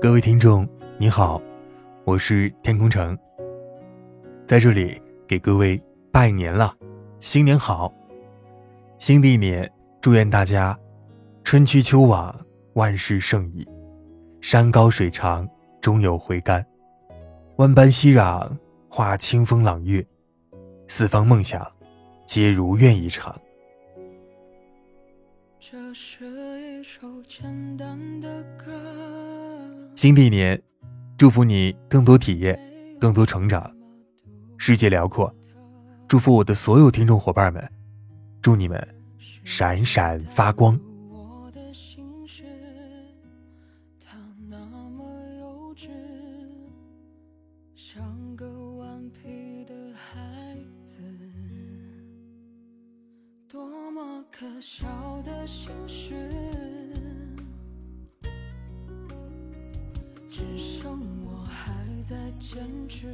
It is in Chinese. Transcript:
各位听众，你好，我是天空城，在这里给各位拜年了，新年好！新的一年，祝愿大家春去秋往，万事胜意，山高水长，终有回甘，万般熙攘化清风朗月，四方梦想皆如愿以偿。这是一首简单的。新的一年，祝福你更多体验，更多成长。世界辽阔，祝福我的所有听众伙伴们，祝你们闪闪发光。多么可笑的心事。只剩我还在坚持。